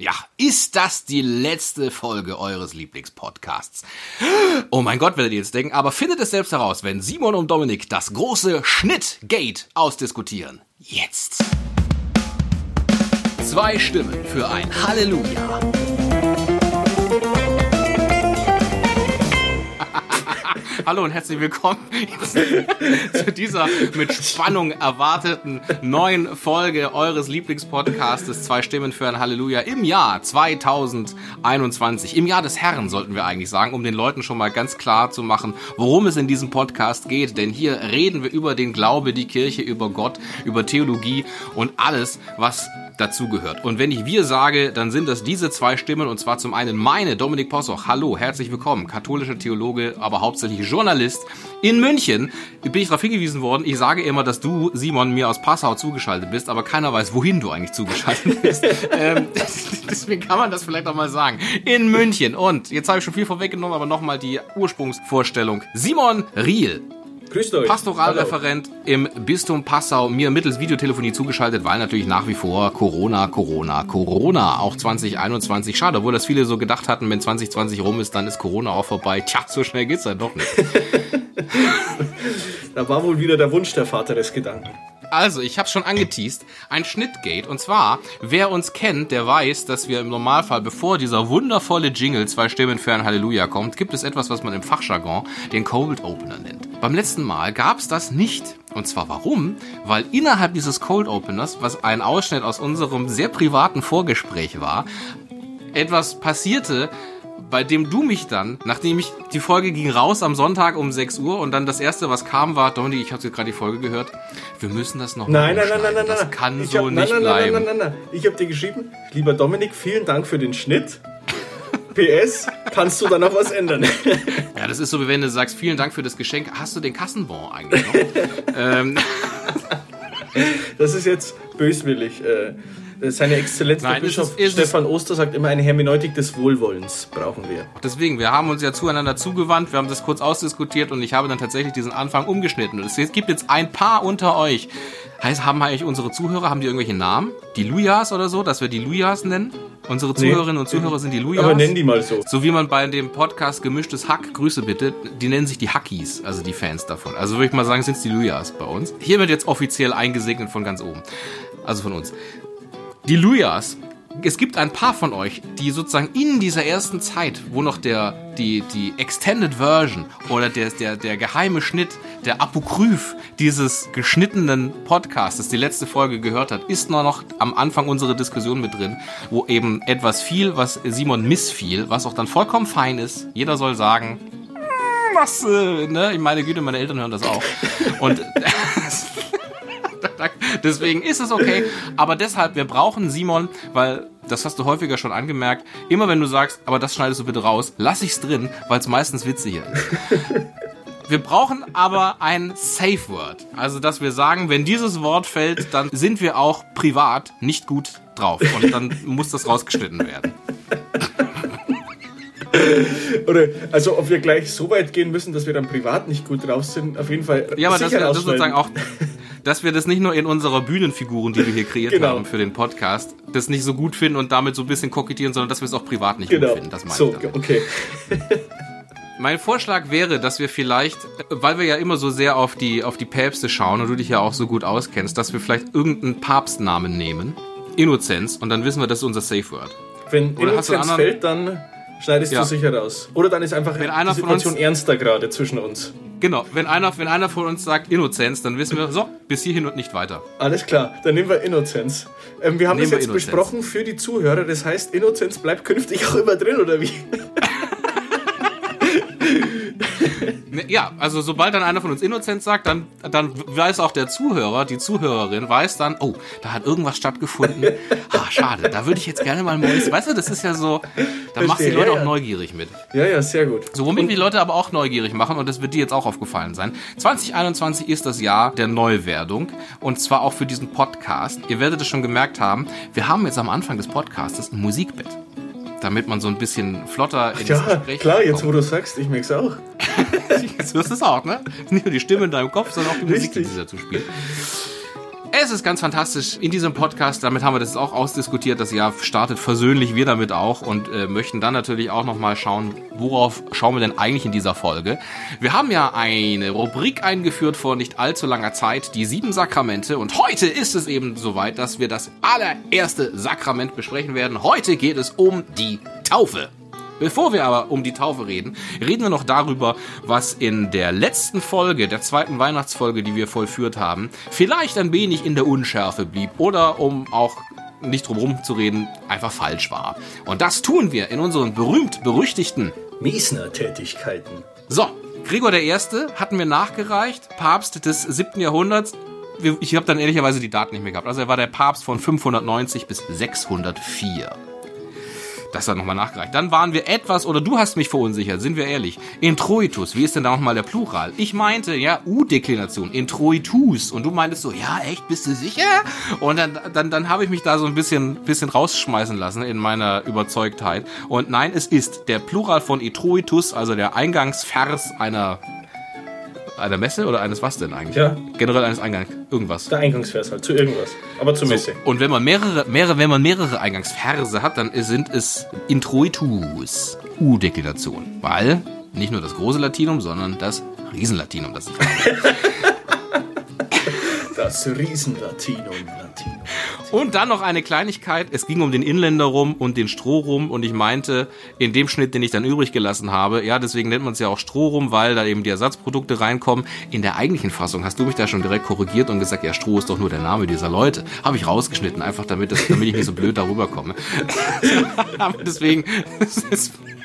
Ja, ist das die letzte Folge eures Lieblingspodcasts? Oh mein Gott, werdet ihr jetzt denken, aber findet es selbst heraus, wenn Simon und Dominik das große Schnittgate ausdiskutieren. Jetzt. Zwei Stimmen für ein Halleluja. Hallo und herzlich willkommen zu dieser mit Spannung erwarteten neuen Folge eures Lieblingspodcastes Zwei Stimmen für ein Halleluja im Jahr 2021. Im Jahr des Herrn sollten wir eigentlich sagen, um den Leuten schon mal ganz klar zu machen, worum es in diesem Podcast geht. Denn hier reden wir über den Glaube, die Kirche, über Gott, über Theologie und alles, was dazugehört. Und wenn ich wir sage, dann sind das diese zwei Stimmen und zwar zum einen meine, Dominik Possoch. Hallo, herzlich willkommen, katholischer Theologe, aber hauptsächlich Journalist in München. Bin ich darauf hingewiesen worden, ich sage immer, dass du, Simon, mir aus Passau zugeschaltet bist, aber keiner weiß, wohin du eigentlich zugeschaltet bist. ähm, deswegen kann man das vielleicht auch mal sagen. In München. Und jetzt habe ich schon viel vorweggenommen, aber nochmal die Ursprungsvorstellung. Simon Riel. Grüßt euch. Pastoralreferent im Bistum Passau, mir mittels Videotelefonie zugeschaltet, weil natürlich nach wie vor Corona, Corona, Corona, auch 2021. Schade, obwohl das viele so gedacht hatten, wenn 2020 rum ist, dann ist Corona auch vorbei. Tja, so schnell geht's dann doch nicht. da war wohl wieder der Wunsch der Vater des Gedanken. Also, ich habe schon angeteased, ein Schnittgate. Und zwar, wer uns kennt, der weiß, dass wir im Normalfall, bevor dieser wundervolle Jingle zwei Stimmen für ein Halleluja kommt, gibt es etwas, was man im Fachjargon den Cold Opener nennt. Beim letzten Mal gab es das nicht. Und zwar warum? Weil innerhalb dieses Cold Openers, was ein Ausschnitt aus unserem sehr privaten Vorgespräch war, etwas passierte, bei dem du mich dann, nachdem ich die Folge ging raus am Sonntag um 6 Uhr und dann das erste, was kam, war, Dominik, ich habe jetzt gerade die Folge gehört, wir müssen das noch nein, nein, nein, nein, nein, das nein, kann ich so hab, nicht nein, nein, bleiben. Nein, nein, nein, nein, ich habe dir geschrieben, lieber Dominik, vielen Dank für den Schnitt. PS, kannst du da noch was ändern? ja, das ist so, wie wenn du sagst, vielen Dank für das Geschenk. Hast du den Kassenbon eigentlich noch? ähm. Das ist jetzt böswillig. Äh, seine Exzellenz Nein, der Bischof ist ist Stefan Oster sagt immer, eine Hermeneutik des Wohlwollens brauchen wir. Deswegen, wir haben uns ja zueinander zugewandt, wir haben das kurz ausdiskutiert und ich habe dann tatsächlich diesen Anfang umgeschnitten. Und es gibt jetzt ein paar unter euch. Heißt, haben eigentlich unsere Zuhörer, haben die irgendwelche Namen? Die Lujas oder so, dass wir die Lujas nennen? Unsere Zuhörerinnen und Zuhörer sind die Lujas. Aber nenn die mal so. So wie man bei dem Podcast Gemischtes Hack, Grüße bitte, die nennen sich die Hackies, also die Fans davon. Also würde ich mal sagen, sind es die Lujas bei uns. Hier wird jetzt offiziell eingesegnet von ganz oben. Also von uns. Die Lujas. Es gibt ein paar von euch, die sozusagen in dieser ersten Zeit, wo noch der, die, die Extended Version oder der, der, der geheime Schnitt, der Apokryph dieses geschnittenen Podcastes, die letzte Folge gehört hat, ist nur noch am Anfang unserer Diskussion mit drin, wo eben etwas fiel, was Simon missfiel, was auch dann vollkommen fein ist. Jeder soll sagen, "Hm, was, äh, ne? Ich meine Güte, meine Eltern hören das auch. Und Deswegen ist es okay. Aber deshalb, wir brauchen Simon, weil das hast du häufiger schon angemerkt. Immer wenn du sagst, aber das schneidest du bitte raus, lass ich's drin, weil es meistens witziger ist. Wir brauchen aber ein Safe Word. Also, dass wir sagen, wenn dieses Wort fällt, dann sind wir auch privat nicht gut drauf. Und dann muss das rausgeschnitten werden. Oder, also, ob wir gleich so weit gehen müssen, dass wir dann privat nicht gut drauf sind, auf jeden Fall. Ja, aber dass sicher wir das sozusagen auch, dass wir das nicht nur in unserer Bühnenfiguren, die wir hier kreiert Genau. haben für den Podcast, das nicht so gut finden und damit so ein bisschen kokettieren, sondern dass wir es auch privat nicht Genau. gut finden. Das meine so, ich damit. okay. Mein Vorschlag wäre, dass wir vielleicht, weil wir ja immer so sehr auf die, auf die Päpste schauen und du dich ja auch so gut auskennst, dass wir vielleicht irgendeinen Papstnamen nehmen. Innozenz und dann wissen wir, das ist unser Safe Word. Wenn Oder hast du einen Innozenz fällt, dann schneidest Ja. du sicher raus. Oder dann ist einfach Wenn die Situation uns- ernster gerade zwischen uns. Genau, wenn einer, wenn einer von uns sagt Innozenz, dann wissen wir, so, bis hierhin und nicht weiter. Alles klar, dann nehmen wir Innozenz. Ähm, wir haben Nehmen das jetzt Innozenz. besprochen für die Zuhörer. Das heißt, Innozenz bleibt künftig auch immer drin, oder wie? Ne, Ja, also sobald dann einer von uns Innozenz sagt, dann, dann weiß auch der Zuhörer, die Zuhörerin weiß dann, oh, da hat irgendwas stattgefunden. Ah, schade, da würde ich jetzt gerne mal Mäus. Weißt du, das ist ja so, da machst du die Leute ja, auch ja. neugierig mit. Ja, ja, sehr gut. So, womit wir die Leute aber auch neugierig machen, und das wird dir jetzt auch aufgefallen sein. 2021 ist das Jahr der Neuwerdung, und zwar auch für diesen Podcast. Ihr werdet es schon gemerkt haben, wir haben jetzt am Anfang des Podcastes ein Musikbett. Damit man so ein bisschen flotter ins Ja, Gespräch klar, jetzt kommt. wo du sagst, ich merk's auch. Jetzt hörst du es auch, ne? Nicht nur die Stimme in deinem Kopf, sondern auch die Musik, die dazu spielt. Es es ist ganz fantastisch in diesem Podcast. Damit haben wir das auch ausdiskutiert. Das Jahr startet versöhnlich, wir damit auch und äh, möchten dann natürlich auch nochmal schauen, worauf schauen wir denn eigentlich in dieser Folge. Wir haben ja eine Rubrik eingeführt vor nicht allzu langer Zeit, die sieben Sakramente. Und heute ist es eben soweit, dass wir das allererste Sakrament besprechen werden. Heute geht es um die Taufe. Bevor wir aber um die Taufe reden, reden wir noch darüber, was in der letzten Folge, der zweiten Weihnachtsfolge, die wir vollführt haben, vielleicht ein wenig in der Unschärfe blieb oder um auch nicht drum zu reden, einfach falsch war. Und das tun wir in unseren berühmt-berüchtigten Miesner-Tätigkeiten. So, Gregor I. hatten wir nachgereicht, Papst des 7. Jahrhunderts. Ich habe dann ehrlicherweise die Daten nicht mehr gehabt. Also er war der Papst von 590 bis 604. Das hat nochmal nachgereicht. Dann waren wir etwas, oder du hast mich verunsichert, sind wir ehrlich. Introitus, wie ist denn da nochmal der Plural? Ich meinte, ja, U-Deklination, Introitus. Und du meintest so, ja, echt, bist du sicher? Und dann, dann, dann habe ich mich da so ein bisschen, bisschen rausschmeißen lassen in meiner Überzeugtheit. Und nein, es ist der Plural von Introitus, also der Eingangsvers einer einer Messe oder eines was denn eigentlich? Ja. Generell eines Eingangs, irgendwas. Der Eingangsvers halt, zu irgendwas. Aber zur Messe. So, und wenn man mehrere, mehrere, wenn man mehrere Eingangsverse hat, dann sind es Introitus, U-Deklination. Weil nicht nur das große Latinum, sondern das Riesenlatinum, das ich habe. Das Riesenlatinum, Latinum. Und dann noch eine Kleinigkeit. Es ging um den Inländer rum und den Strohrum. Und ich meinte, in dem Schnitt, den ich dann übrig gelassen habe, ja, deswegen nennt man es ja auch Strohrum, weil da eben die Ersatzprodukte reinkommen. In der eigentlichen Fassung hast du mich da schon direkt korrigiert und gesagt, ja, Stroh ist doch nur der Name dieser Leute. Habe ich rausgeschnitten, einfach damit, das, damit ich nicht so blöd darüber komme. Deswegen,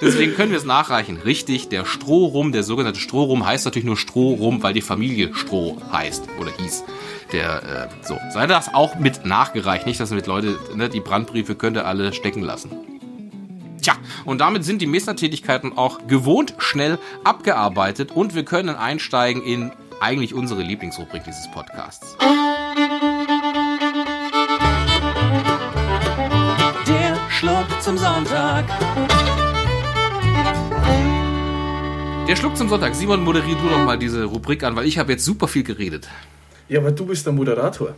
Deswegen können wir es nachreichen. Richtig, der Strohrum, der sogenannte Strohrum heißt natürlich nur Strohrum, weil die Familie Stroh heißt oder hieß. Der, äh, so. Sei das auch mit nachgereicht. Nicht, dass mit Leute, ne, die Brandbriefe könnt ihr alle stecken lassen. Tja, und damit sind die Messnertätigkeiten auch gewohnt schnell abgearbeitet und wir können einsteigen in eigentlich unsere Lieblingsrubrik dieses Podcasts. Der Schluck zum Sonntag. Der Schluck zum Sonntag. Simon, moderier du doch mal diese Rubrik an, weil ich habe jetzt super viel geredet. Ja, aber du bist der Moderator.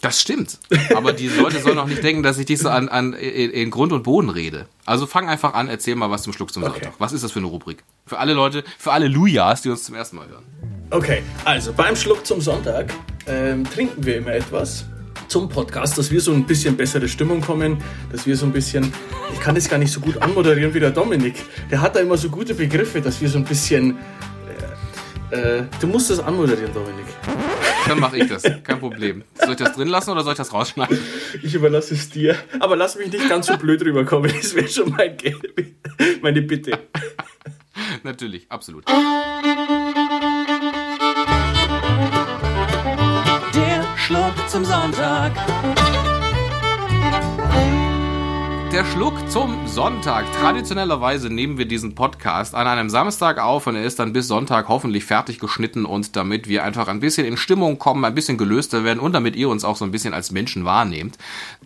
Das stimmt. Aber die Leute sollen auch nicht denken, dass ich dich so an, an in, Grund und Boden rede. Also fang einfach an, erzähl mal was zum Schluck zum Okay. Sonntag. Was ist das für eine Rubrik? Für alle Leute, für alle Lujas, die uns zum ersten Mal hören. Okay, also beim Schluck zum Sonntag ähm, trinken wir immer etwas zum Podcast, dass wir so ein bisschen bessere Stimmung kommen, dass wir so ein bisschen, ich kann das gar nicht so gut anmoderieren wie der Dominik. Der hat da immer so gute Begriffe, dass wir so ein bisschen, äh, äh, du musst das anmoderieren, Dominik. Dann mache ich das. Kein Problem. Soll ich das drin lassen oder soll ich das rausschneiden? Ich überlasse es dir, aber lass mich nicht ganz so blöd rüberkommen, das wäre schon mein, meine Bitte. Natürlich, absolut. Schluck zum Sonntag. Der Schluck zum Sonntag. Traditionellerweise nehmen wir diesen Podcast an einem Samstag auf und er ist dann bis Sonntag hoffentlich fertig geschnitten und damit wir einfach ein bisschen in Stimmung kommen, ein bisschen gelöster werden und damit ihr uns auch so ein bisschen als Menschen wahrnehmt,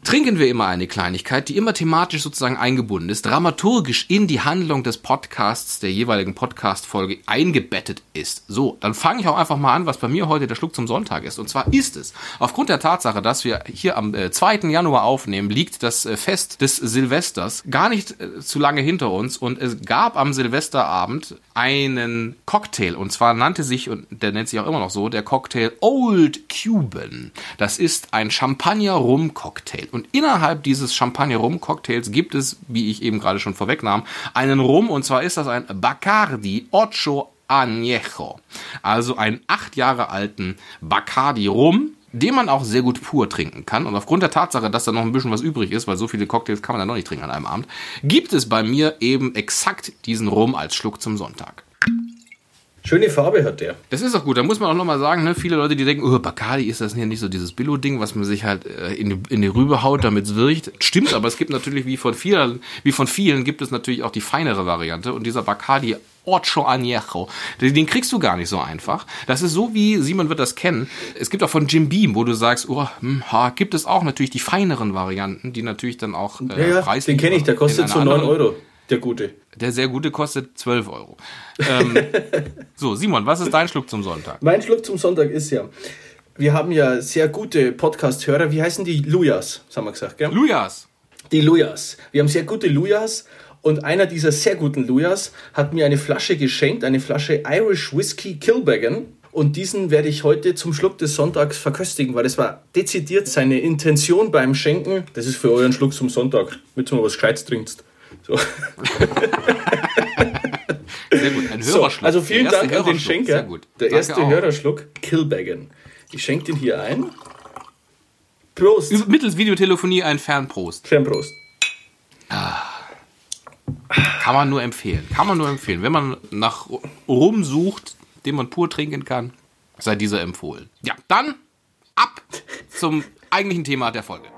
trinken wir immer eine Kleinigkeit, die immer thematisch sozusagen eingebunden ist, dramaturgisch in die Handlung des Podcasts, der jeweiligen Podcast-Folge eingebettet ist. So, dann fange ich auch einfach mal an, was bei mir heute der Schluck zum Sonntag ist. Und zwar ist es, aufgrund der Tatsache, dass wir hier am äh, 2. Januar aufnehmen, liegt das äh, Fest des Silvesters gar nicht äh, zu lange hinter uns und es gab am Silvesterabend einen Cocktail und zwar nannte sich, und der nennt sich auch immer noch so, der Cocktail Old Cuban. Das ist ein Champagner-Rum-Cocktail und innerhalb dieses Champagner-Rum-Cocktails gibt es, wie ich eben gerade schon vorwegnahm, einen Rum und zwar ist das ein Bacardi Ocho Añejo. Also einen acht Jahre alten Bacardi Rum, den man auch sehr gut pur trinken kann. Und aufgrund der Tatsache, dass da noch ein bisschen was übrig ist, weil so viele Cocktails kann man da noch nicht trinken an einem Abend, gibt es bei mir eben exakt diesen Rum als Schluck zum Sonntag. Schöne Farbe hat der. Das ist auch gut. Da muss man auch nochmal sagen, ne, viele Leute, die denken, oh, Bacardi ist das hier nicht so dieses Billo-Ding, was man sich halt äh, in, die, in die Rübe haut, damit es wirkt. Stimmt, aber es gibt natürlich, wie von vielen, wie von vielen, gibt es natürlich auch die feinere Variante. Und dieser Bacardi Ocho Añejo, den, kriegst du gar nicht so einfach. Das ist so wie, Simon wird das kennen, es gibt auch von Jim Beam, wo du sagst, oh, hm, ha, gibt es auch natürlich die feineren Varianten, die natürlich dann auch äh, Ja, ja, den kenne ich, der kostet so 9 anderen- Euro, der gute. Der sehr gute kostet 12 Euro. Ähm, so, Simon, was ist dein Schluck zum Sonntag? Mein Schluck zum Sonntag ist ja, wir haben ja sehr gute Podcast-Hörer. Wie heißen die? Lujas, haben wir gesagt, gell? Lujas. Die Lujas. Wir haben sehr gute Lujas und einer dieser sehr guten Lujas hat mir eine Flasche geschenkt, eine Flasche Irish Whiskey Kilbeggan. Und diesen werde ich heute zum Schluck des Sonntags verköstigen, weil das war dezidiert seine Intention beim Schenken. Das ist für euren Schluck zum Sonntag, mit du mal was Gescheites trinkst. So. Sehr gut. Ein So, Hörerschluck. also vielen Dank an den. Schenker. Der Danke erste auch. Hörerschluck, Kilbeggan. Ich schenke den hier ein. Prost. Mittels Videotelefonie ein Fernprost. Fernprost. Kann man nur empfehlen. Kann man nur empfehlen. Wenn man nach Rum sucht, den man pur trinken kann, sei dieser empfohlen. Ja, dann ab zum eigentlichen Thema der Folge.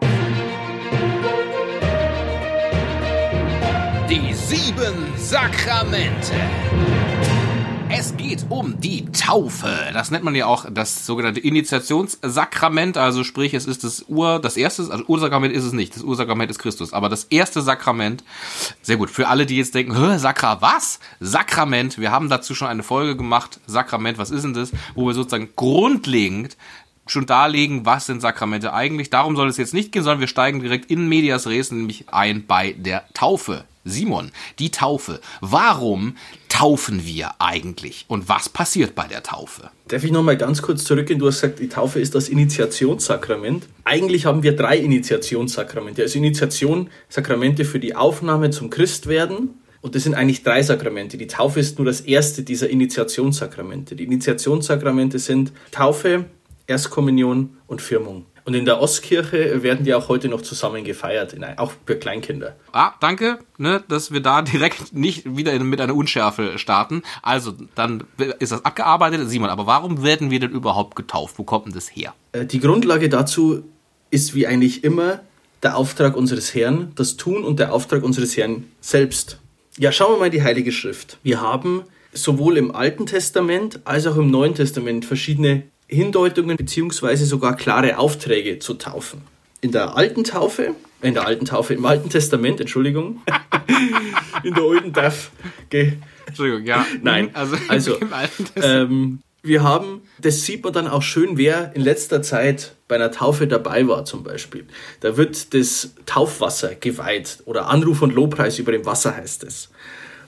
Die sieben Sakramente. Es geht um die Taufe. Das nennt man ja auch das sogenannte Initiationssakrament. Also sprich, es ist das Ur, das erste, also Ursakrament ist es nicht. Das Ursakrament ist Christus. Aber das erste Sakrament, sehr gut. Für alle, die jetzt denken, Hä, Sakra, was? Sakrament. Wir haben dazu schon eine Folge gemacht. Sakrament, was ist denn das? Wo wir sozusagen grundlegend schon darlegen, was sind Sakramente eigentlich. Darum soll es jetzt nicht gehen, sondern wir steigen direkt in Medias Res, nämlich ein bei der Taufe. Simon, die Taufe. Warum taufen wir eigentlich? Und was passiert bei der Taufe? Darf ich noch mal ganz kurz zurückgehen? Du hast gesagt, die Taufe ist das Initiationssakrament. Eigentlich haben wir drei Initiationssakramente. Also Initiation, Sakramente für die Aufnahme zum Christwerden. Und das sind eigentlich drei Sakramente. Die Taufe ist nur das erste dieser Initiationssakramente. Die Initiationssakramente sind Taufe, Erstkommunion und Firmung. Und in der Ostkirche werden die auch heute noch zusammen gefeiert, in ein- auch für Kleinkinder. Ah, danke, ne, dass wir da direkt nicht wieder mit einer Unschärfe starten. Also, dann ist das abgearbeitet. Simon, aber warum werden wir denn überhaupt getauft? Wo kommt denn das her? Äh, Die Grundlage dazu ist wie eigentlich immer der Auftrag unseres Herrn, das Tun und der Auftrag unseres Herrn selbst. Ja, schauen wir mal in die Heilige Schrift. Wir haben sowohl im Alten Testament als auch im Neuen Testament verschiedene Hindeutungen beziehungsweise sogar klare Aufträge zu taufen. In der alten Taufe, in der alten Taufe, im Alten Testament, Entschuldigung, in der alten Taufe, Entschuldigung, ja. Nein, also, also, Testament. ähm, wir haben, das sieht man dann auch schön, wer in letzter Zeit bei einer Taufe dabei war zum Beispiel. Da wird das Taufwasser geweiht oder Anruf und Lobpreis über dem Wasser heißt es.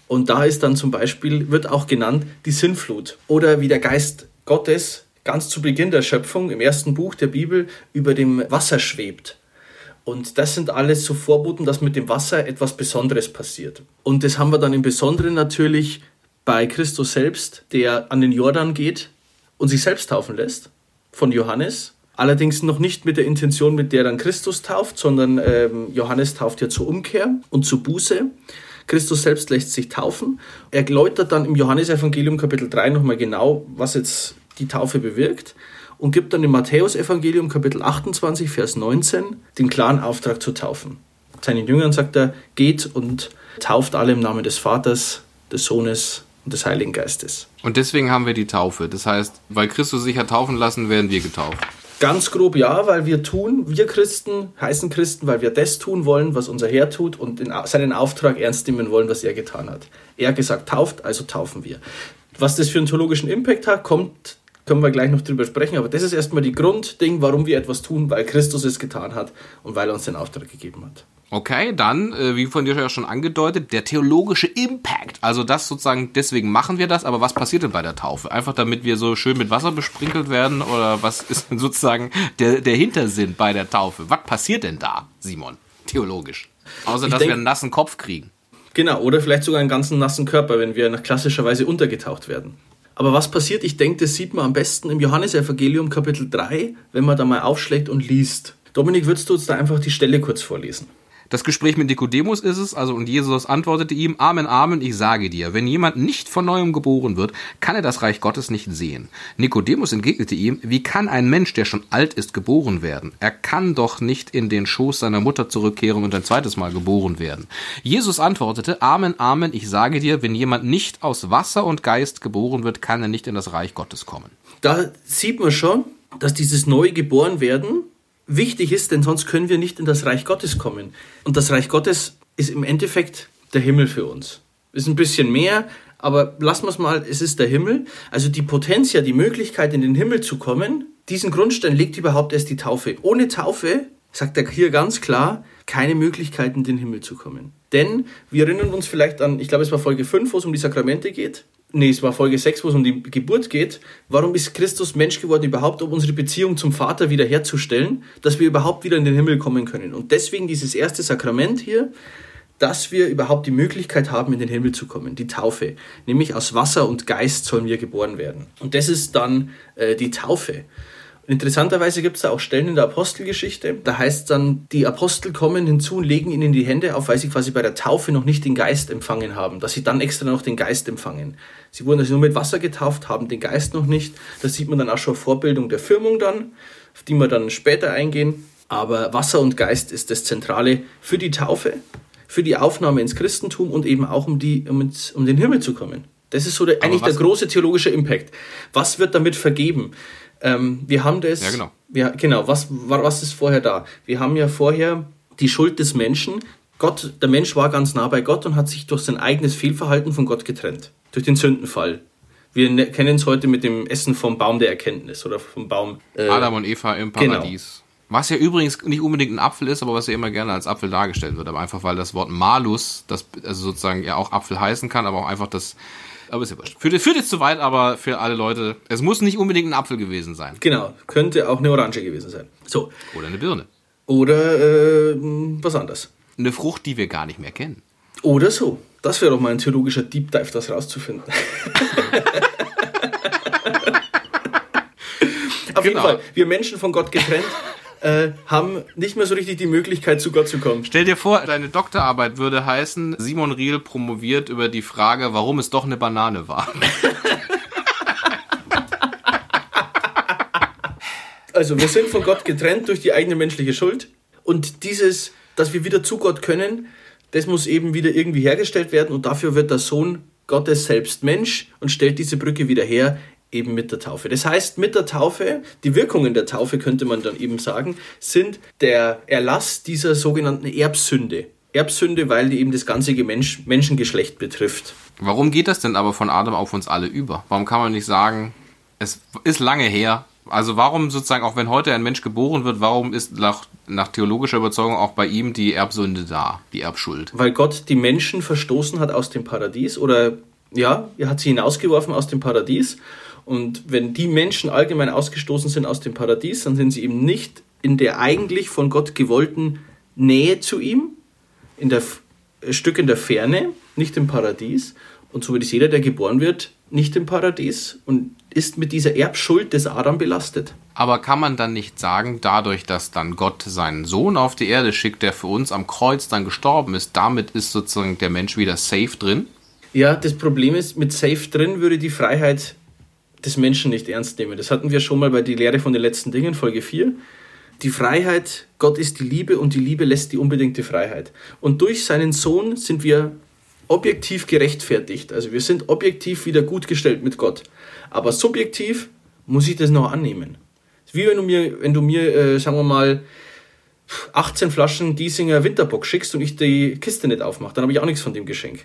Und da ist dann zum Beispiel, wird auch genannt, die Sinnflut oder wie der Geist Gottes ganz zu Beginn der Schöpfung im ersten Buch der Bibel über dem Wasser schwebt. Und das sind alles so Vorboten, dass mit dem Wasser etwas Besonderes passiert. Und das haben wir dann im Besonderen natürlich bei Christus selbst, der an den Jordan geht und sich selbst taufen lässt von Johannes. Allerdings noch nicht mit der Intention, mit der dann Christus tauft, sondern ähm, Johannes tauft ja zur Umkehr und zur Buße. Christus selbst lässt sich taufen. Er läutert dann im Johannesevangelium Kapitel 3 nochmal genau, was jetzt die Taufe bewirkt und gibt dann im Matthäusevangelium Kapitel 28, Vers 19 den klaren Auftrag zu taufen. Seinen Jüngern sagt er, geht und tauft alle im Namen des Vaters, des Sohnes und des Heiligen Geistes. Und deswegen haben wir die Taufe. Das heißt, weil Christus sich hat taufen lassen, werden wir getauft. Ganz grob ja, weil wir tun, wir Christen heißen Christen, weil wir das tun wollen, was unser Herr tut und seinen Auftrag ernst nehmen wollen, was er getan hat. Er hat gesagt, tauft, also taufen wir. Was das für einen theologischen Impact hat, kommt, können wir gleich noch drüber sprechen, aber das ist erstmal die Grundding, warum wir etwas tun, weil Christus es getan hat und weil er uns den Auftrag gegeben hat. Okay, dann, äh, wie von dir ja schon angedeutet, der theologische Impact. Also das sozusagen, deswegen machen wir das, aber was passiert denn bei der Taufe? Einfach damit wir so schön mit Wasser besprinkelt werden oder was ist denn sozusagen der, der Hintersinn bei der Taufe? Was passiert denn da, Simon, theologisch? Außer, Ich dass denk- wir einen nassen Kopf kriegen. Genau, oder vielleicht sogar einen ganzen nassen Körper, wenn wir nach klassischerweise untergetaucht werden. Aber was passiert? Ich denke, das sieht man am besten im Johannesevangelium Kapitel 3, wenn man da mal aufschlägt und liest. Dominik, würdest du uns da einfach die Stelle kurz vorlesen? Das Gespräch mit Nikodemus ist es, also und Jesus antwortete ihm, Amen, Amen, ich sage dir, wenn jemand nicht von neuem geboren wird, kann er das Reich Gottes nicht sehen. Nikodemus entgegnete ihm, wie kann ein Mensch, der schon alt ist, geboren werden? Er kann doch nicht in den Schoß seiner Mutter zurückkehren und ein zweites Mal geboren werden. Jesus antwortete, Amen, Amen, ich sage dir, wenn jemand nicht aus Wasser und Geist geboren wird, kann er nicht in das Reich Gottes kommen. Da sieht man schon, dass dieses neu geboren werden wichtig ist, denn sonst können wir nicht in das Reich Gottes kommen. Und das Reich Gottes ist im Endeffekt der Himmel für uns. Ist ein bisschen mehr, aber lassen wir es mal, es ist der Himmel. Also die Potentia, die Möglichkeit, in den Himmel zu kommen, diesen Grundstein legt überhaupt erst die Taufe. Ohne Taufe, sagt er hier ganz klar, keine Möglichkeit, in den Himmel zu kommen. Denn wir erinnern uns vielleicht an, ich glaube, es war Folge 5, wo es um die Sakramente geht. Nee, es war Folge 6, wo es um die Geburt geht. Warum ist Christus Mensch geworden überhaupt, um unsere Beziehung zum Vater wiederherzustellen, dass wir überhaupt wieder in den Himmel kommen können? Und deswegen dieses erste Sakrament hier, dass wir überhaupt die Möglichkeit haben, in den Himmel zu kommen, die Taufe. Nämlich aus Wasser und Geist sollen wir geboren werden. Und das ist dann äh, die Taufe. Interessanterweise gibt es da auch Stellen in der Apostelgeschichte. Da heißt dann, die Apostel kommen hinzu und legen ihnen die Hände auf, weil sie quasi bei der Taufe noch nicht den Geist empfangen haben, dass sie dann extra noch den Geist empfangen. Sie wurden also nur mit Wasser getauft, haben den Geist noch nicht. Das sieht man dann auch schon Vorbildung der Firmung dann, auf die wir dann später eingehen. Aber Wasser und Geist ist das Zentrale für die Taufe, für die Aufnahme ins Christentum und eben auch um, die, um, ins, um den Himmel zu kommen. Das ist so der, eigentlich der große theologische Impact. Was wird damit vergeben? Ähm, wir haben das. Ja, genau. Wir, genau, was, was ist vorher da? Wir haben ja vorher die Schuld des Menschen. Gott, der Mensch war ganz nah bei Gott und hat sich durch sein eigenes Fehlverhalten von Gott getrennt. Durch den Sündenfall. Wir ne, kennen es heute mit dem Essen vom Baum der Erkenntnis oder vom Baum. Äh, Adam und Eva im genau. Paradies. Was ja übrigens nicht unbedingt ein Apfel ist, aber was ja immer gerne als Apfel dargestellt wird. Aber einfach weil das Wort Malus, das also sozusagen ja auch Apfel heißen kann, aber auch einfach das aber ist ja wurscht. Führt, führt jetzt zu weit, aber für alle Leute, es muss nicht unbedingt ein Apfel gewesen sein. Genau, könnte auch eine Orange gewesen sein. So. Oder eine Birne. Oder äh, was anderes. Eine Frucht, die wir gar nicht mehr kennen. Oder so. Das wäre doch mal ein theologischer Deep Dive, das rauszufinden. Auf jeden Genau. Fall, wir Menschen von Gott getrennt äh, haben nicht mehr so richtig die Möglichkeit, zu Gott zu kommen. Stell dir vor, deine Doktorarbeit würde heißen, Simon Riel promoviert über die Frage, warum es doch eine Banane war. Also wir sind von Gott getrennt durch die eigene menschliche Schuld. Und dieses, dass wir wieder zu Gott können, das muss eben wieder irgendwie hergestellt werden. Und dafür wird der Sohn Gottes selbst Mensch und stellt diese Brücke wieder her, eben mit der Taufe. Das heißt, mit der Taufe, die Wirkungen der Taufe könnte man dann eben sagen, sind der Erlass dieser sogenannten Erbsünde. Erbsünde, weil die eben das ganze Mensch, Menschengeschlecht betrifft. Warum geht das denn aber von Adam auf uns alle über? Warum kann man nicht sagen, es ist lange her? Also warum sozusagen, auch wenn heute ein Mensch geboren wird, warum ist nach, nach theologischer Überzeugung auch bei ihm die Erbsünde da, die Erbschuld? Weil Gott die Menschen verstoßen hat aus dem Paradies oder ja, er hat sie hinausgeworfen aus dem Paradies. Und wenn die Menschen allgemein ausgestoßen sind aus dem Paradies, dann sind sie eben nicht in der eigentlich von Gott gewollten Nähe zu ihm, in der ein Stück in der Ferne, nicht im Paradies. Und so wird es jeder, der geboren wird, nicht im Paradies und ist mit dieser Erbschuld des Adam belastet. Aber kann man dann nicht sagen, dadurch, dass dann Gott seinen Sohn auf die Erde schickt, der für uns am Kreuz dann gestorben ist, damit ist sozusagen der Mensch wieder safe drin? Ja, das Problem ist, mit Safe drin würde die Freiheit des Menschen nicht ernst nehmen. Das hatten wir schon mal bei die Lehre von den letzten Dingen, Folge 4. Die Freiheit, Gott ist die Liebe und die Liebe lässt die unbedingte Freiheit. Und durch seinen Sohn sind wir objektiv gerechtfertigt. Also wir sind objektiv wieder gut gestellt mit Gott. Aber subjektiv muss ich das noch annehmen. Wie wenn du mir, wenn du mir, äh, sagen wir mal, 18 Flaschen Giesinger Winterbock schickst und ich die Kiste nicht aufmache, dann habe ich auch nichts von dem Geschenk.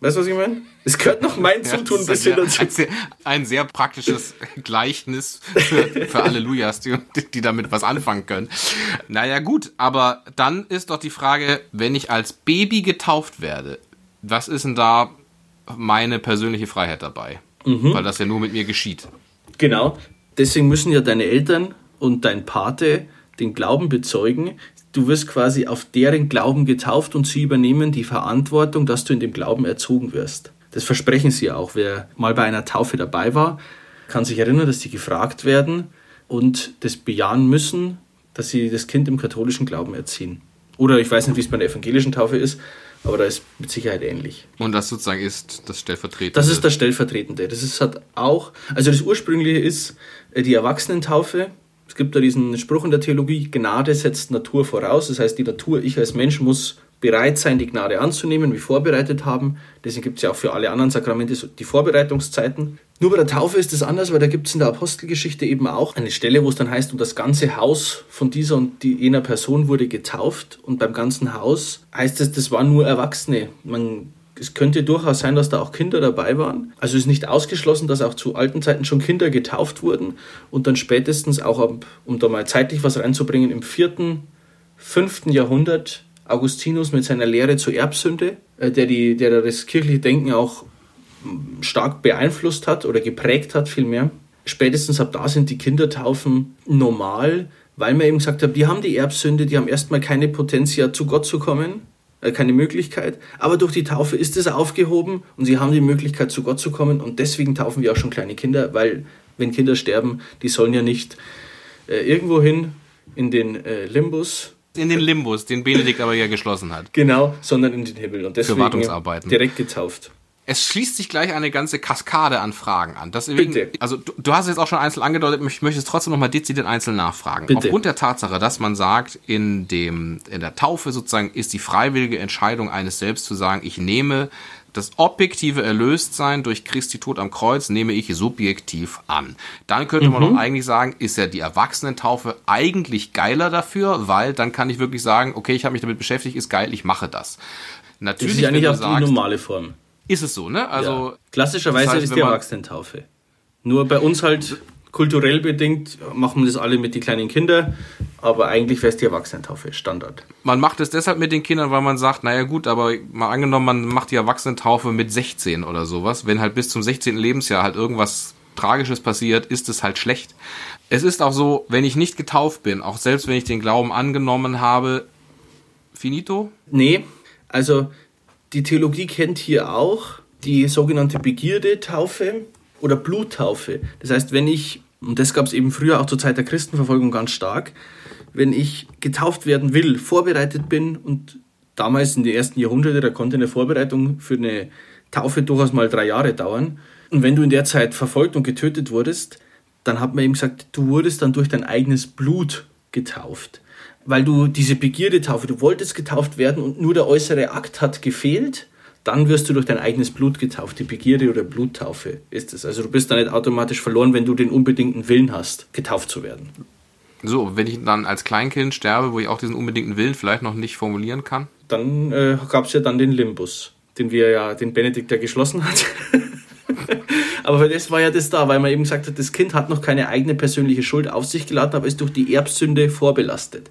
Weißt du, was ich meine? Es gehört noch mein Zutun ein bisschen ein, dazu. sehr, ein, sehr, ein sehr praktisches Gleichnis für, für Hallelujas, die, die damit was anfangen können. Naja, gut, aber dann ist doch die Frage, wenn ich als Baby getauft werde, was ist denn da meine persönliche Freiheit dabei? Mhm. Weil das ja nur mit mir geschieht. Genau. Deswegen müssen ja deine Eltern und dein Pate den Glauben bezeugen. Du wirst quasi auf deren Glauben getauft und sie übernehmen die Verantwortung, dass du in dem Glauben erzogen wirst. Das versprechen sie auch. Wer mal bei einer Taufe dabei war, kann sich erinnern, dass sie gefragt werden und das bejahen müssen, dass sie das Kind im katholischen Glauben erziehen. Oder ich weiß nicht, wie es bei der evangelischen Taufe ist, aber da ist mit Sicherheit ähnlich. Und das sozusagen ist das Stellvertretende. Das ist das Stellvertretende. Das ist halt auch, also das Ursprüngliche ist äh, die Erwachsenentaufe. Es gibt da diesen Spruch in der Theologie, Gnade setzt Natur voraus. Das heißt, die Natur, ich als Mensch muss bereit sein, die Gnade anzunehmen, wie vorbereitet haben. Deswegen gibt es ja auch für alle anderen Sakramente die Vorbereitungszeiten. Nur bei der Taufe ist es anders, weil da gibt es in der Apostelgeschichte eben auch eine Stelle, wo es dann heißt, und das ganze Haus von dieser und die, jener Person wurde getauft. Und beim ganzen Haus heißt es, das waren nur Erwachsene. Man es könnte durchaus sein, dass da auch Kinder dabei waren. Also ist nicht ausgeschlossen, dass auch zu alten Zeiten schon Kinder getauft wurden und dann spätestens auch, ab, um da mal zeitlich was reinzubringen, im vierten, fünften Jahrhundert Augustinus mit seiner Lehre zur Erbsünde, äh, der, die, der das kirchliche Denken auch mm, stark beeinflusst hat oder geprägt hat vielmehr. Spätestens ab da sind die Kindertaufen normal, weil man eben gesagt hat, die haben die Erbsünde, die haben erstmal keine Potentia zu Gott zu kommen keine Möglichkeit. Aber durch die Taufe ist es aufgehoben und sie haben die Möglichkeit, zu Gott zu kommen. Und deswegen taufen wir auch schon kleine Kinder, weil wenn Kinder sterben, die sollen ja nicht äh, irgendwo hin in den äh, Limbus. In den Limbus, den Benedikt aber ja geschlossen hat. Genau, sondern in den Himmel. Und deswegen Wartungsarbeiten. direkt getauft. Es schließt sich gleich eine ganze Kaskade an Fragen an. Deswegen, Bitte. Also du, du hast es jetzt auch schon einzeln angedeutet, ich möchte es trotzdem nochmal dezidiert einzeln nachfragen. Bitte. Aufgrund der Tatsache, dass man sagt, in, dem, in der Taufe sozusagen ist die freiwillige Entscheidung eines selbst zu sagen, ich nehme das objektive Erlöstsein durch Christi Tod am Kreuz nehme ich subjektiv an. Dann könnte man doch eigentlich sagen, ist ja die Erwachsenentaufe eigentlich geiler dafür, weil dann kann ich wirklich sagen, okay, ich habe mich damit beschäftigt, ist geil, ich mache das. Das Natürlich, ist ja nicht du auch die sagst, normale Form. Ist es so, ne? Also ja. Klassischerweise das heißt, ist die Erwachsenentaufe. Nur bei uns halt kulturell bedingt machen wir das alle mit den kleinen Kindern, aber eigentlich wäre es die Erwachsenentaufe, Standard. man macht es deshalb mit den Kindern, weil man sagt, naja gut, aber mal angenommen, man macht die Erwachsenentaufe mit 16 oder sowas, wenn halt bis zum 16. Lebensjahr halt irgendwas Tragisches passiert, ist es halt schlecht. Es ist auch so, wenn ich nicht getauft bin, auch selbst wenn ich den Glauben angenommen habe, finito? Nee, also die Theologie kennt hier auch die sogenannte Begierde-Taufe oder Bluttaufe. Das heißt, wenn ich, und das gab es eben früher auch zur Zeit der Christenverfolgung ganz stark, wenn ich getauft werden will, vorbereitet bin und damals in den ersten Jahrhunderten, da konnte eine Vorbereitung für eine Taufe durchaus mal drei Jahre dauern. Und wenn du in der Zeit verfolgt und getötet wurdest, dann hat man eben gesagt, du wurdest dann durch dein eigenes Blut getauft. Weil du diese Begierdetaufe, du wolltest getauft werden und nur der äußere Akt hat gefehlt, dann wirst du durch dein eigenes Blut getauft. Die Begierde oder Bluttaufe ist es. Also du bist da nicht automatisch verloren, wenn du den unbedingten Willen hast, getauft zu werden. So, wenn ich dann als Kleinkind sterbe, wo ich auch diesen unbedingten Willen vielleicht noch nicht formulieren kann. Dann äh, gab es ja dann den Limbus, den wir ja, den Benedikt ja geschlossen hat. aber für das war ja das da, weil man eben gesagt hat, das Kind hat noch keine eigene persönliche Schuld auf sich geladen, aber ist durch die Erbsünde vorbelastet.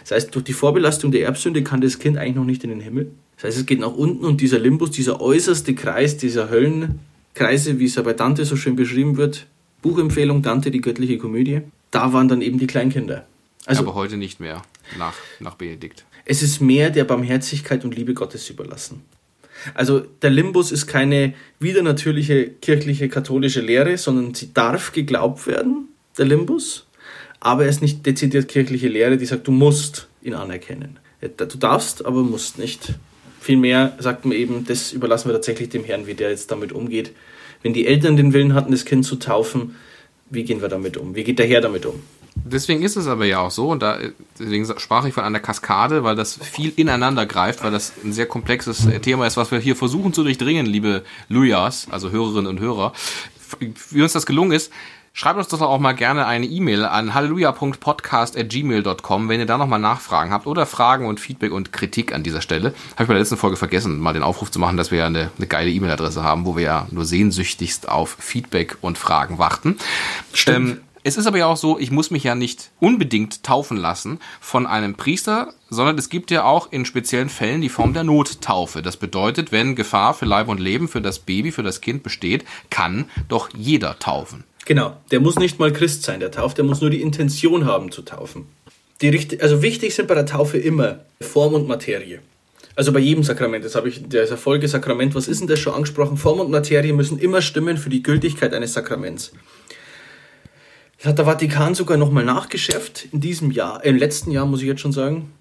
Das heißt, durch die Vorbelastung der Erbsünde kann das Kind eigentlich noch nicht in den Himmel. Das heißt, es geht nach unten und dieser Limbus, dieser äußerste Kreis, dieser Höllenkreise, wie es ja bei Dante so schön beschrieben wird, Buchempfehlung Dante, die göttliche Komödie, da waren dann eben die Kleinkinder. Also aber heute nicht mehr nach, nach Benedikt. es ist mehr der Barmherzigkeit und Liebe Gottes überlassen. Also der Limbus ist keine widernatürliche kirchliche katholische Lehre, sondern sie darf geglaubt werden, der Limbus, aber er ist nicht dezidiert kirchliche Lehre, die sagt, du musst ihn anerkennen. Du darfst, aber musst nicht. Vielmehr sagt man eben, das überlassen wir tatsächlich dem Herrn, wie der jetzt damit umgeht. Wenn die Eltern den Willen hatten, das Kind zu taufen, wie gehen wir damit um? Wie geht der Herr damit um? Deswegen ist es aber ja auch so, und da, deswegen sprach ich von einer Kaskade, weil das viel ineinander greift, weil das ein sehr komplexes Thema ist, was wir hier versuchen zu durchdringen, liebe Lujas, also Hörerinnen und Hörer. Wie uns das gelungen ist, schreibt uns doch auch mal gerne eine E-Mail an halleluja.podcast.gmail.com, wenn ihr da nochmal Nachfragen habt oder Fragen und Feedback und Kritik an dieser Stelle. Habe ich bei der letzten Folge vergessen, mal den Aufruf zu machen, dass wir ja eine, eine geile E-Mail-Adresse haben, wo wir ja nur sehnsüchtigst auf Feedback und Fragen warten. Ähm, es ist aber ja auch so, ich muss mich ja nicht unbedingt taufen lassen von einem Priester, sondern es gibt ja auch in speziellen Fällen die Form der Nottaufe. Das bedeutet, wenn Gefahr für Leib und Leben für das Baby, für das Kind besteht, kann doch jeder taufen. Genau, der muss nicht mal Christ sein, der tauft, der muss nur die Intention haben zu taufen. Die also wichtig sind bei der Taufe immer Form und Materie. Also bei jedem Sakrament, das habe ich in der Folge Sakrament, was ist denn das schon angesprochen? Form und Materie müssen immer stimmen für die Gültigkeit eines Sakraments. Das hat der Vatikan sogar nochmal nachgeschärft in diesem Jahr, äh, im letzten Jahr muss ich jetzt schon sagen.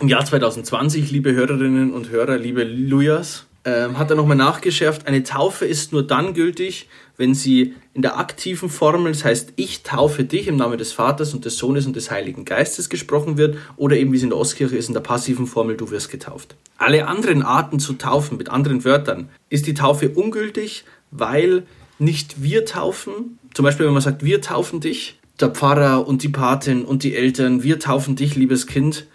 Im Jahr 2020, liebe Hörerinnen und Hörer, liebe Lujas, ähm, hat er nochmal nachgeschärft, eine Taufe ist nur dann gültig, wenn sie in der aktiven Formel, das heißt, ich taufe dich im Namen des Vaters und des Sohnes und des Heiligen Geistes gesprochen wird, oder eben wie es in der Ostkirche ist, in der passiven Formel, du wirst getauft. Alle anderen Arten zu taufen, mit anderen Wörtern, ist die Taufe ungültig, weil nicht wir taufen, zum Beispiel wenn man sagt, wir taufen dich, der Pfarrer und die Patin und die Eltern, wir taufen dich, liebes Kind,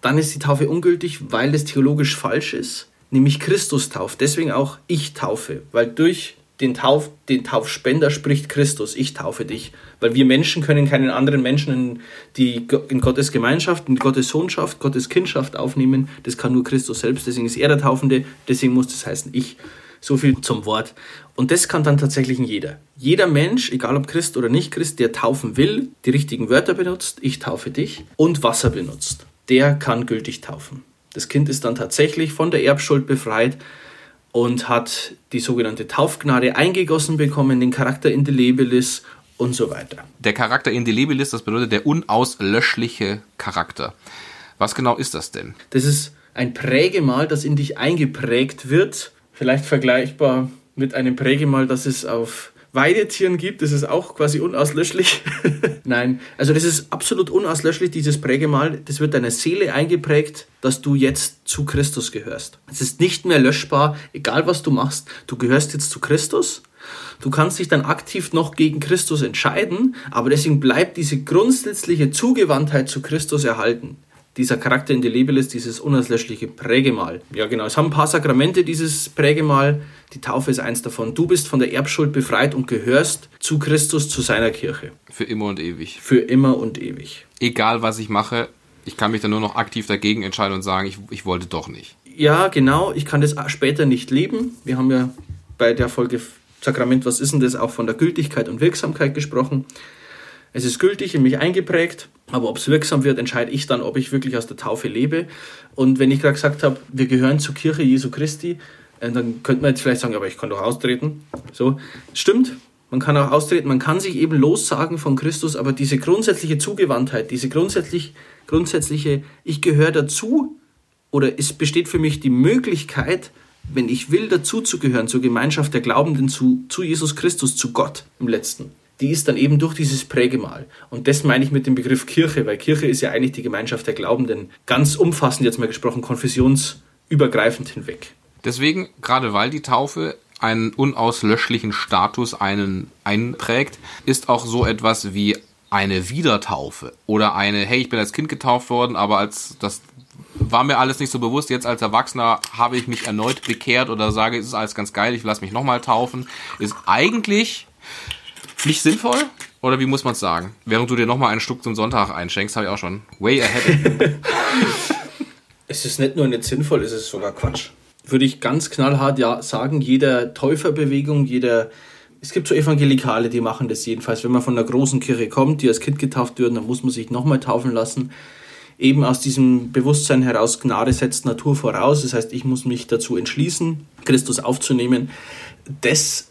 dann ist die Taufe ungültig, weil es theologisch falsch ist. nämlich Christus tauft. Deswegen auch ich taufe, weil durch den, Tauf, den Taufspender spricht Christus, ich taufe dich. Weil wir Menschen können keinen anderen Menschen in, die, in Gottes Gemeinschaft, in Gottes Sohnschaft, Gottes Kindschaft aufnehmen. Das kann nur Christus selbst, deswegen ist er der Taufende, deswegen muss das heißen ich. So viel zum Wort. Und das kann dann tatsächlich jeder. Jeder Mensch, egal ob Christ oder nicht Christ, der taufen will, die richtigen Wörter benutzt, ich taufe dich, und Wasser benutzt, der kann gültig taufen. Das Kind ist dann tatsächlich von der Erbschuld befreit und hat die sogenannte Taufgnade eingegossen bekommen, den Charakter Indelebilis und so weiter. Der Charakter Indelebilis, das bedeutet der unauslöschliche Charakter. Was genau ist das denn? Das ist ein Prägemal, das in dich eingeprägt wird. Vielleicht vergleichbar mit einem Prägemal, das es auf Weidetieren gibt, das ist auch quasi unauslöschlich. Nein, also das ist absolut unauslöschlich, dieses Prägemal. Das wird deiner Seele eingeprägt, dass du jetzt zu Christus gehörst. Es ist nicht mehr löschbar, egal was du machst. Du gehörst jetzt zu Christus. Du kannst dich dann aktiv noch gegen Christus entscheiden, aber deswegen bleibt diese grundsätzliche Zugewandtheit zu Christus erhalten dieser Charakter in ist dieses unauslöschliche Prägemal. Ja, genau. Es haben ein paar Sakramente dieses Prägemal. Die Taufe ist eins davon. Du bist von der Erbschuld befreit und gehörst zu Christus, zu seiner Kirche. Für immer und ewig. Für immer und ewig. Egal, was ich mache, ich kann mich dann nur noch aktiv dagegen entscheiden und sagen, ich, ich wollte doch nicht. Ja, genau. Ich kann das später nicht leben. Wir haben ja bei der Folge Sakrament, was ist denn das, auch von der Gültigkeit und Wirksamkeit gesprochen. Es ist gültig, in mich eingeprägt, aber ob es wirksam wird, entscheide ich dann, ob ich wirklich aus der Taufe lebe. Und wenn ich gerade gesagt habe, wir gehören zur Kirche Jesu Christi, äh, dann könnte man jetzt vielleicht sagen, aber ich kann doch austreten. So, stimmt, man kann auch austreten, man kann sich eben lossagen von Christus, aber diese grundsätzliche Zugewandtheit, diese grundsätzlich, grundsätzliche, ich gehöre dazu, oder es besteht für mich die Möglichkeit, wenn ich will, dazuzugehören, zur Gemeinschaft der Glaubenden, zu, zu Jesus Christus, zu Gott im letzten die ist dann eben durch dieses Prägemal. Und das meine ich mit dem Begriff Kirche, weil Kirche ist ja eigentlich die Gemeinschaft der Glaubenden. Ganz umfassend jetzt mal gesprochen, konfessionsübergreifend hinweg. Deswegen, gerade weil die Taufe einen unauslöschlichen Status einen einprägt, ist auch so etwas wie eine Wiedertaufe oder eine, hey, ich bin als Kind getauft worden, aber als das war mir alles nicht so bewusst. Jetzt als Erwachsener habe ich mich erneut bekehrt oder sage, es ist alles ganz geil, ich lasse mich nochmal taufen. Ist eigentlich nicht sinnvoll? Oder wie muss man es sagen? Während du dir nochmal einen Stück zum Sonntag einschenkst, habe ich auch schon way ahead. es ist nicht nur nicht sinnvoll, es ist sogar Quatsch. Würde ich ganz knallhart ja sagen, jeder Täuferbewegung, jeder es gibt so Evangelikale, die machen das jedenfalls. Wenn man von der großen Kirche kommt, die als Kind getauft würden, dann muss man sich nochmal taufen lassen. Eben aus diesem Bewusstsein heraus, Gnade setzt Natur voraus. Das heißt, ich muss mich dazu entschließen, Christus aufzunehmen. Das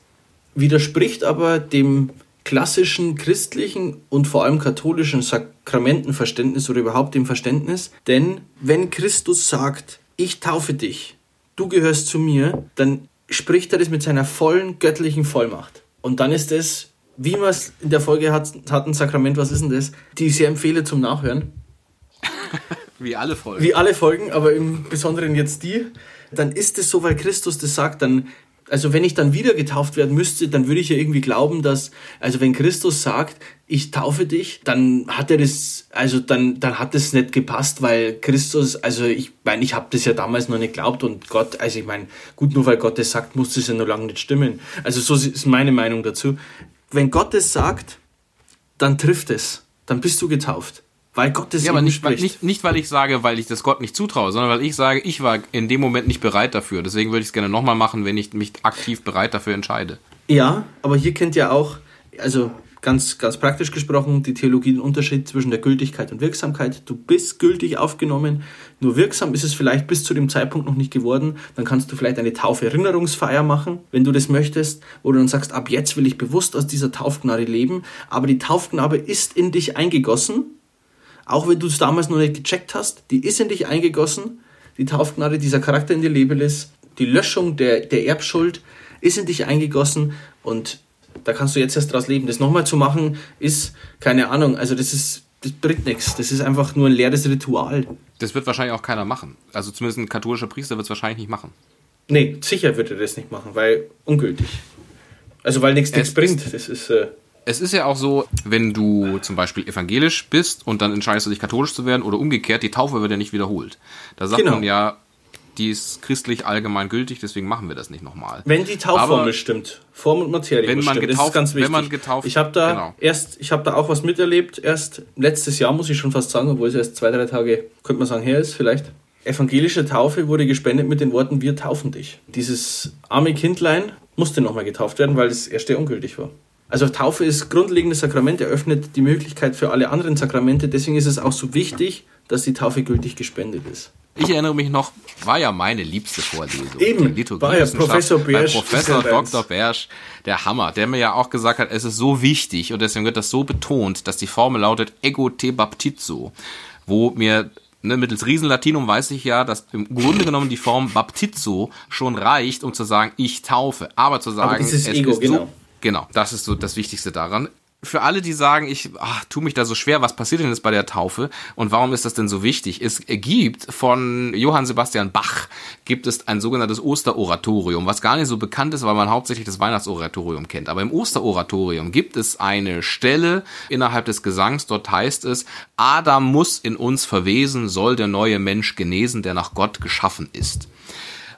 widerspricht aber dem klassischen christlichen und vor allem katholischen Sakramentenverständnis oder überhaupt dem Verständnis. Denn wenn Christus sagt, ich taufe dich, du gehörst zu mir, dann spricht er das mit seiner vollen göttlichen Vollmacht. Und dann ist es, wie man es in der Folge hat, hat ein Sakrament, was ist denn das, die ich sehr empfehle zum Nachhören. Wie alle Folgen. Wie alle Folgen, aber im Besonderen jetzt die. Dann ist es so, weil Christus das sagt, dann also wenn ich dann wieder getauft werden müsste, dann würde ich ja irgendwie glauben, dass, also wenn Christus sagt, ich taufe dich, dann hat er das, also dann, dann hat das nicht gepasst, weil Christus, also ich meine, ich habe das ja damals noch nicht geglaubt und Gott, also ich meine, gut, nur weil Gott das sagt, muss das ja noch lange nicht stimmen. Also so ist meine Meinung dazu. Wenn Gott es sagt, dann trifft es, dann bist du getauft. Weil Gott es ja, aber nicht, weil, nicht, nicht, weil ich sage, weil ich das Gott nicht zutraue, sondern weil ich sage, ich war in dem Moment nicht bereit dafür. Deswegen würde ich es gerne nochmal machen, wenn ich mich aktiv bereit dafür entscheide. Ja, aber hier kennt ja auch, also ganz, ganz praktisch gesprochen, die Theologie den Unterschied zwischen der Gültigkeit und Wirksamkeit. Du bist gültig aufgenommen, nur wirksam ist es vielleicht bis zu dem Zeitpunkt noch nicht geworden. Dann kannst du vielleicht eine Tauferinnerungsfeier machen, wenn du das möchtest, wo du dann sagst, ab jetzt will ich bewusst aus dieser Taufgnade leben. Aber die Taufgnade ist in dich eingegossen auch wenn du es damals noch nicht gecheckt hast, die ist in dich eingegossen, die Taufgnade, dieser Charakter in dir Lebelis, die Löschung der, der Erbschuld ist in dich eingegossen und da kannst du jetzt erst daraus leben. Das nochmal zu machen, ist, keine Ahnung, also das ist, das bringt nichts. Das ist einfach nur ein leeres Ritual. Das wird wahrscheinlich auch keiner machen. Also zumindest ein katholischer Priester wird es wahrscheinlich nicht machen. Nee, sicher wird er das nicht machen, weil ungültig. Also weil nichts nichts bringt. Das ist. Äh, es ist ja auch so, wenn du zum Beispiel evangelisch bist und dann entscheidest du dich katholisch zu werden oder umgekehrt, die Taufe wird ja nicht wiederholt. Da sagt genau. man ja, die ist christlich allgemein gültig, deswegen machen wir das nicht nochmal. Wenn die Taufformel Aber- stimmt, Form und Materie Wenn man stimmen, das getauft- ist ganz wichtig. wenn man getauft- ich habe da genau. erst, ich habe da auch was miterlebt. Erst letztes Jahr muss ich schon fast sagen, obwohl es erst zwei, drei Tage, könnte man sagen, her ist vielleicht. Evangelische Taufe wurde gespendet mit den Worten: Wir taufen dich. Dieses arme Kindlein musste nochmal getauft werden, weil das erste ungültig war. Also Taufe ist grundlegendes Sakrament, eröffnet die Möglichkeit für alle anderen Sakramente. Deswegen ist es auch so wichtig, dass die Taufe gültig gespendet ist. Ich erinnere mich noch, war ja meine liebste Vorlesung. Eben, die war ja Professor Bersch, Professor. Dr. Bersch, der Hammer, der mir ja auch gesagt hat, es ist so wichtig und deswegen wird das so betont, dass die Formel lautet ego te baptizo, wo mir ne, mittels Riesenlatinum weiß ich ja, dass im Grunde genommen die Form baptizo schon reicht, um zu sagen, ich taufe, aber zu sagen, dieses es Ego, ist so, genau, das ist so das Wichtigste daran. Für alle, die sagen, ich ach, tu mich da so schwer, was passiert denn jetzt bei der Taufe und warum ist das denn so wichtig? Es gibt von Johann Sebastian Bach gibt es ein sogenanntes Osteroratorium, was gar nicht so bekannt ist, weil man hauptsächlich das Weihnachtsoratorium kennt. Aber im Osteroratorium gibt es eine Stelle innerhalb des Gesangs, dort heißt es, Adam muss in uns verwesen, soll der neue Mensch genesen, der nach Gott geschaffen ist.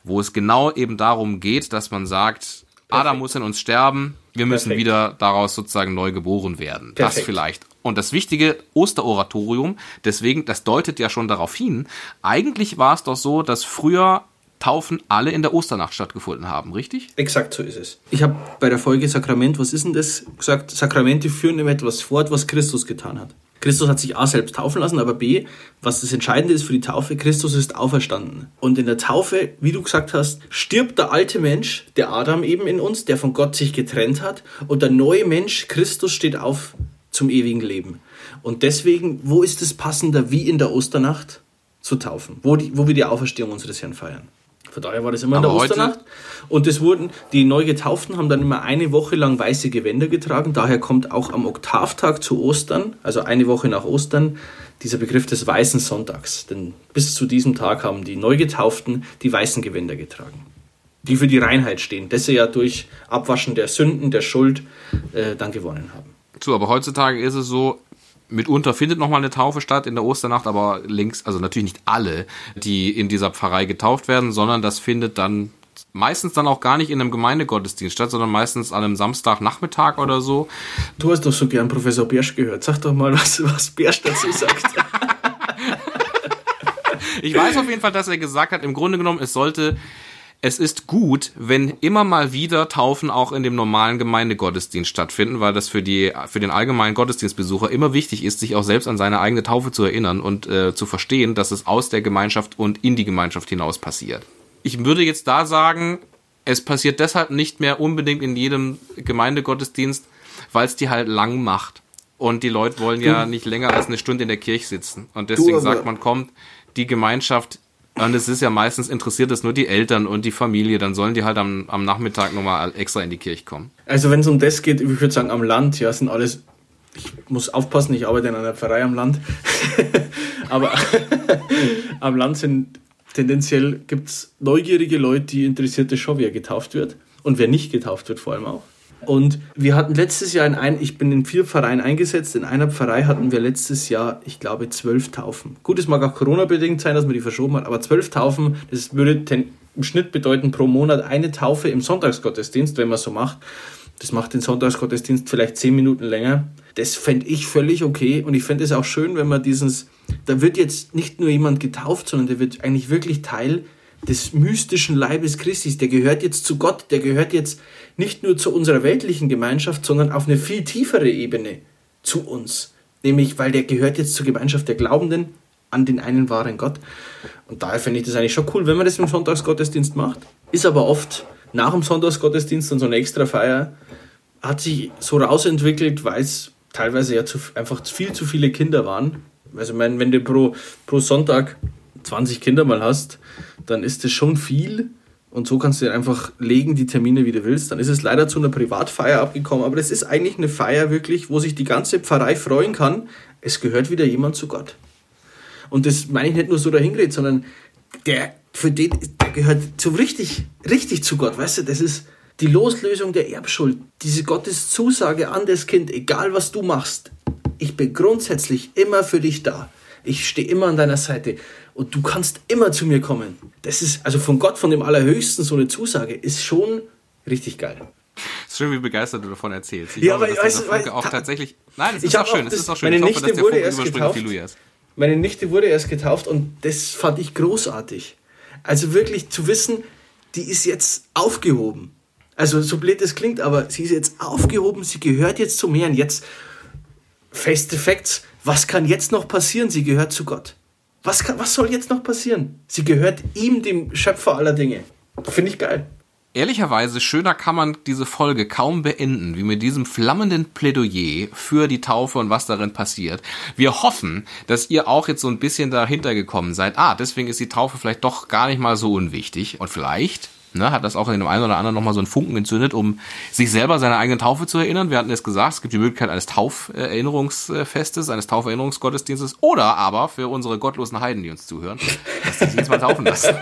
Wo es genau eben darum geht, dass man sagt, Adam muss in uns sterben, wir müssen Perfekt. wieder daraus sozusagen neu geboren werden. Das Perfekt. vielleicht. Und das wichtige Osteroratorium, deswegen, das deutet ja schon darauf hin, eigentlich war es doch so, dass früher Taufen alle in der Osternacht stattgefunden haben, richtig? Exakt so ist es. Ich habe bei der Folge Sakrament, was ist denn das, gesagt, Sakramente führen immer etwas fort, was Christus getan hat. Christus hat sich A selbst taufen lassen, aber B, was das Entscheidende ist für die Taufe, Christus ist auferstanden. Und in der Taufe, wie du gesagt hast, stirbt der alte Mensch, der Adam eben in uns, der von Gott sich getrennt hat, und der neue Mensch, Christus, steht auf zum ewigen Leben. Und deswegen, wo ist es passender, wie in der Osternacht zu taufen, wo, die, wo wir die Auferstehung unseres Herrn feiern? Von daher war das immer in Aber der heute- Osternacht. Und es wurden, die neu Getauften haben dann immer eine Woche lang weiße Gewänder getragen. Daher kommt auch am Oktavtag zu Ostern, also eine Woche nach Ostern, dieser Begriff des weißen Sonntags. Denn bis zu diesem Tag haben die Neugetauften die weißen Gewänder getragen, die für die Reinheit stehen, das sie ja durch Abwaschen der Sünden, der Schuld äh, dann gewonnen haben. So, aber heutzutage ist es so, mitunter findet nochmal eine Taufe statt in der Osternacht, aber links, also natürlich nicht alle, die in dieser Pfarrei getauft werden, sondern das findet dann meistens dann auch gar nicht in einem Gemeindegottesdienst statt, sondern meistens an einem Samstagnachmittag oder so. Du hast doch so gern Professor Bersch gehört. Sag doch mal, was, was Bersch dazu sagt. Ich weiß auf jeden Fall, dass er gesagt hat, im Grunde genommen, es sollte, es ist gut, wenn immer mal wieder Taufen auch in dem normalen Gemeindegottesdienst stattfinden, weil das für die, für den allgemeinen Gottesdienstbesucher immer wichtig ist, sich auch selbst an seine eigene Taufe zu erinnern und äh, zu verstehen, dass es aus der Gemeinschaft und in die Gemeinschaft hinaus passiert. Ich würde jetzt da sagen, es passiert deshalb nicht mehr unbedingt in jedem Gemeindegottesdienst, weil es die halt lang macht. Und die Leute wollen ja nicht länger als eine Stunde in der Kirche sitzen. Und deswegen sagt man, kommt, die Gemeinschaft, und es ist ja meistens interessiert es nur die Eltern und die Familie, dann sollen die halt am, am Nachmittag nochmal extra in die Kirche kommen. Also wenn es um das geht, ich würde sagen, am Land, ja, sind alles. Ich muss aufpassen, ich arbeite in einer Pfarrei am Land. Aber am Land sind tendenziell gibt's neugierige Leute, die interessiert es schon, wer getauft wird. Und wer nicht getauft wird, vor allem auch. Und wir hatten letztes Jahr in ein, ich bin in vier Pfarreien eingesetzt. In einer Pfarrei hatten wir letztes Jahr, ich glaube, zwölf Taufen. Gut, es mag auch Corona-bedingt sein, dass man die verschoben hat, aber zwölf Taufen, das würde ten, im Schnitt bedeuten pro Monat eine Taufe im Sonntagsgottesdienst, wenn man so macht. Das macht den Sonntagsgottesdienst vielleicht zehn Minuten länger. Das fände ich völlig okay. Und ich fände es auch schön, wenn man dieses, da wird jetzt nicht nur jemand getauft, sondern der wird eigentlich wirklich Teil des mystischen Leibes Christi. Der gehört jetzt zu Gott, der gehört jetzt nicht nur zu unserer weltlichen Gemeinschaft, sondern auf eine viel tiefere Ebene zu uns. Nämlich, weil der gehört jetzt zur Gemeinschaft der Glaubenden an den einen wahren Gott. Und daher finde ich das eigentlich schon cool, wenn man das im Sonntagsgottesdienst macht. Ist aber oft nach dem Sonntagsgottesdienst und so eine extra Feier hat sich so rausentwickelt, weil es teilweise ja zu, einfach viel zu viele Kinder waren. Also, ich meine, wenn du pro, pro Sonntag 20 Kinder mal hast, dann ist das schon viel. Und so kannst du dann einfach legen, die Termine, wie du willst. Dann ist es leider zu einer Privatfeier abgekommen. Aber das ist eigentlich eine Feier wirklich, wo sich die ganze Pfarrei freuen kann. Es gehört wieder jemand zu Gott. Und das meine ich nicht nur so dahingeredet, sondern der, für den, der gehört so richtig, richtig zu Gott. Weißt du, das ist die Loslösung der Erbschuld. Diese Gottes Zusage an das Kind, egal was du machst. Ich bin grundsätzlich immer für dich da. Ich stehe immer an deiner Seite. Und du kannst immer zu mir kommen. Das ist, also von Gott, von dem Allerhöchsten, so eine Zusage, ist schon richtig geil. Es ist schön, wie begeistert du davon erzählst. Ich Ja, glaube, aber dass weißt auch ta- tatsächlich. Nein, es ist auch schön. Es ist auch schön. meine Ich hoffe, Nichte dass wurde erst getauft. Ist. Meine Nichte wurde erst getauft und das fand ich großartig. Also wirklich zu wissen, die ist jetzt aufgehoben. Also so blöd es klingt, aber sie ist jetzt aufgehoben, sie gehört jetzt zum Herrn. Jetzt feste Facts, was kann jetzt noch passieren? Sie gehört zu Gott. Was, kann, was soll jetzt noch passieren? Sie gehört ihm, dem Schöpfer aller Dinge. Finde ich geil. Ehrlicherweise, schöner kann man diese Folge kaum beenden, wie mit diesem flammenden Plädoyer für die Taufe und was darin passiert. Wir hoffen, dass ihr auch jetzt so ein bisschen dahinter gekommen seid. Ah, deswegen ist die Taufe vielleicht doch gar nicht mal so unwichtig. Und vielleicht ne, hat das auch in dem einen oder anderen nochmal so einen Funken entzündet, um sich selber seiner eigenen Taufe zu erinnern. Wir hatten es gesagt, es gibt die Möglichkeit eines Tauferinnerungsfestes, eines Tauferinnerungsgottesdienstes oder aber für unsere gottlosen Heiden, die uns zuhören, dass die sich jetzt mal taufen lassen.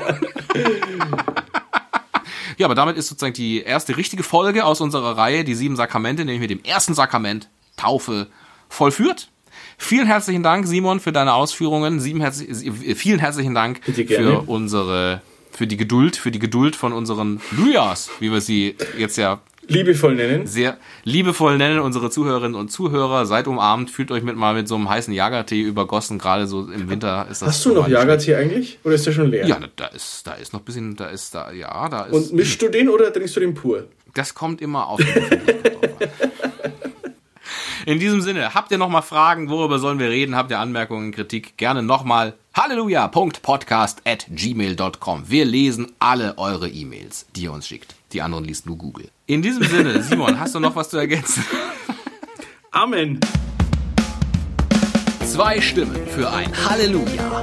Ja, aber damit ist sozusagen die erste richtige Folge aus unserer Reihe, die sieben Sakramente, nämlich mit dem ersten Sakrament, Taufe, vollführt. Vielen herzlichen Dank, Simon, für deine Ausführungen. Sieben herzlich, äh, vielen herzlichen Dank für unsere, für die Geduld, für die Geduld von unseren Lujas, wie wir sie jetzt ja Liebevoll nennen. sehr liebevoll nennen, unsere Zuhörerinnen und Zuhörer. Seid umarmt, fühlt euch mit mal mit so einem heißen Jagertee übergossen, gerade so im Winter ist das. Hast du noch Jagertee eigentlich? Oder ist der schon leer? Ja, da ist, da ist noch ein bisschen, da ist da, ja, da ist. Und mischst du den oder trinkst du den pur? Das kommt immer auf. den. In diesem Sinne, habt ihr noch mal Fragen, worüber sollen wir reden? Habt ihr Anmerkungen, Kritik? Gerne nochmal halleluja.podcast at gmail.com. Wir lesen alle eure E-Mails, die ihr uns schickt. Die anderen liest nur Google. In diesem Sinne, Simon, hast du noch was zu ergänzen? Amen. Zwei Stimmen für ein Halleluja.